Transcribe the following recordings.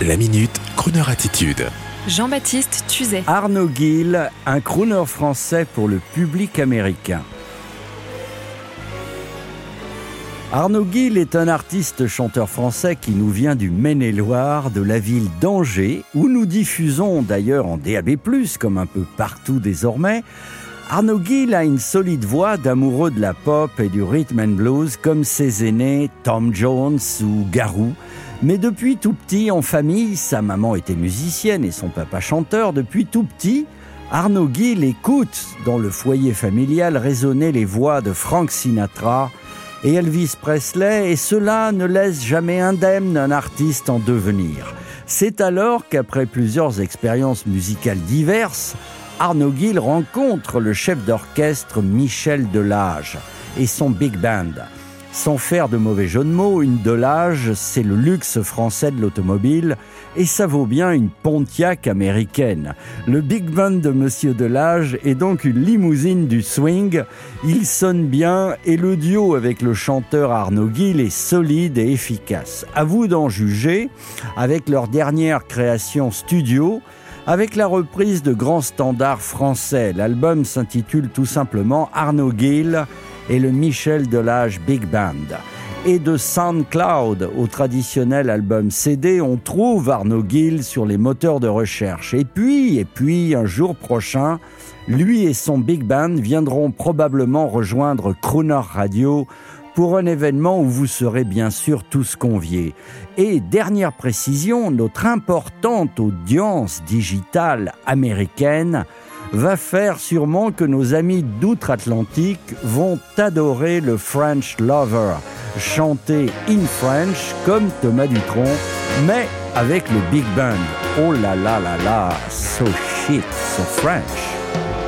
La minute, Kroneur attitude. Jean-Baptiste Tuzet. Arnaud Gill, un crooner français pour le public américain. Arnaud Gill est un artiste chanteur français qui nous vient du Maine-et-Loire, de la ville d'Angers, où nous diffusons d'ailleurs en DAB+, comme un peu partout désormais. Arnaud Gill a une solide voix d'amoureux de la pop et du rhythm and blues comme ses aînés Tom Jones ou Garou. Mais depuis tout petit, en famille, sa maman était musicienne et son papa chanteur. Depuis tout petit, Arnaud Gill écoute dans le foyer familial résonner les voix de Frank Sinatra, et Elvis Presley, et cela ne laisse jamais indemne un artiste en devenir. C'est alors qu'après plusieurs expériences musicales diverses, Arnaud Gill rencontre le chef d'orchestre Michel Delage et son big band. Sans faire de mauvais jeu de mots, une Delage, c'est le luxe français de l'automobile et ça vaut bien une Pontiac américaine. Le big band de Monsieur Delage est donc une limousine du swing. Il sonne bien et le duo avec le chanteur Arnaud Gill est solide et efficace. À vous d'en juger avec leur dernière création studio avec la reprise de grands standards français. L'album s'intitule tout simplement Arnaud Gill et le Michel Delage Big Band. Et de SoundCloud au traditionnel album CD, on trouve Arnaud Gill sur les moteurs de recherche. Et puis, et puis, un jour prochain, lui et son Big Band viendront probablement rejoindre Crooner Radio pour un événement où vous serez bien sûr tous conviés. Et dernière précision, notre importante audience digitale américaine va faire sûrement que nos amis d'outre-Atlantique vont adorer le French Lover, chanté in French comme Thomas Dutronc, mais avec le Big Band. Oh là là là là, so shit, so French.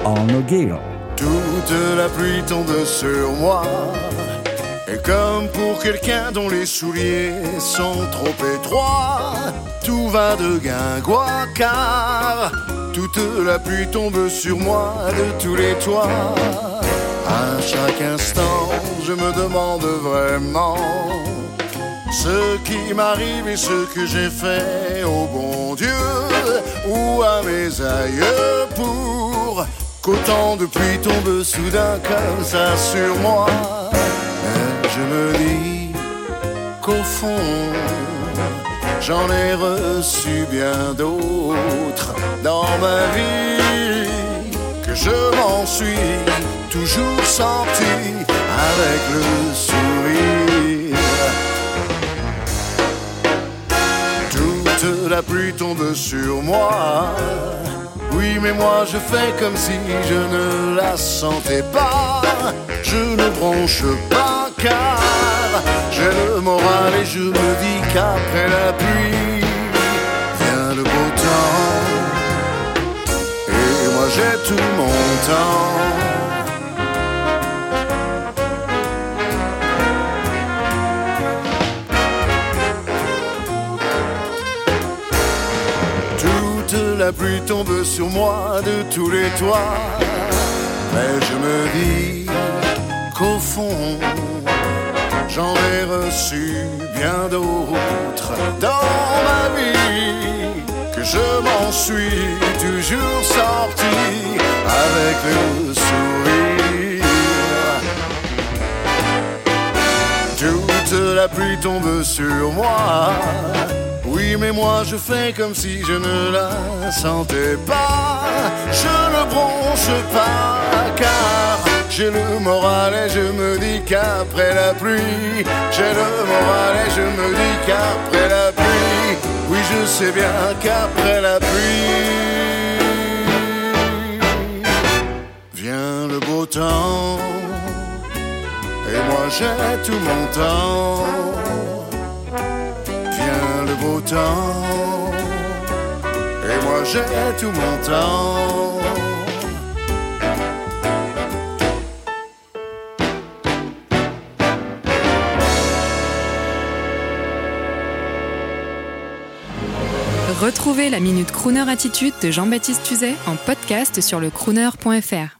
En O'Gill. Toute la pluie tombe sur moi. Et comme pour quelqu'un dont les souliers sont trop étroits, tout va de guingois car toute la pluie tombe sur moi de tous les toits. À chaque instant, je me demande vraiment ce qui m'arrive et ce que j'ai fait au bon Dieu ou à mes aïeux pour qu'autant de pluie tombe soudain comme ça sur moi. Je me dis qu'au fond, j'en ai reçu bien d'autres dans ma vie, que je m'en suis toujours sorti avec le sourire. Toute la pluie tombe sur moi. Oui, mais moi je fais comme si je ne la sentais pas. Je ne bronche pas car j'ai le moral et je me dis qu'après la pluie vient le beau temps. Et moi j'ai tout mon temps. La pluie tombe sur moi de tous les toits. Mais je me dis qu'au fond, j'en ai reçu bien d'autres dans ma vie, que je m'en suis toujours sorti avec le sourire. Toute la pluie tombe sur moi. Oui, mais moi je fais comme si je ne la sentais pas. Je ne bronche pas car j'ai le moral et je me dis qu'après la pluie, j'ai le moral et je me dis qu'après la pluie, oui, je sais bien qu'après la pluie vient le beau temps. Et moi j'ai tout mon temps. Et moi j'ai tout mon temps. Retrouvez la Minute Crooner Attitude de Jean-Baptiste Tuzet en podcast sur le crooner.fr.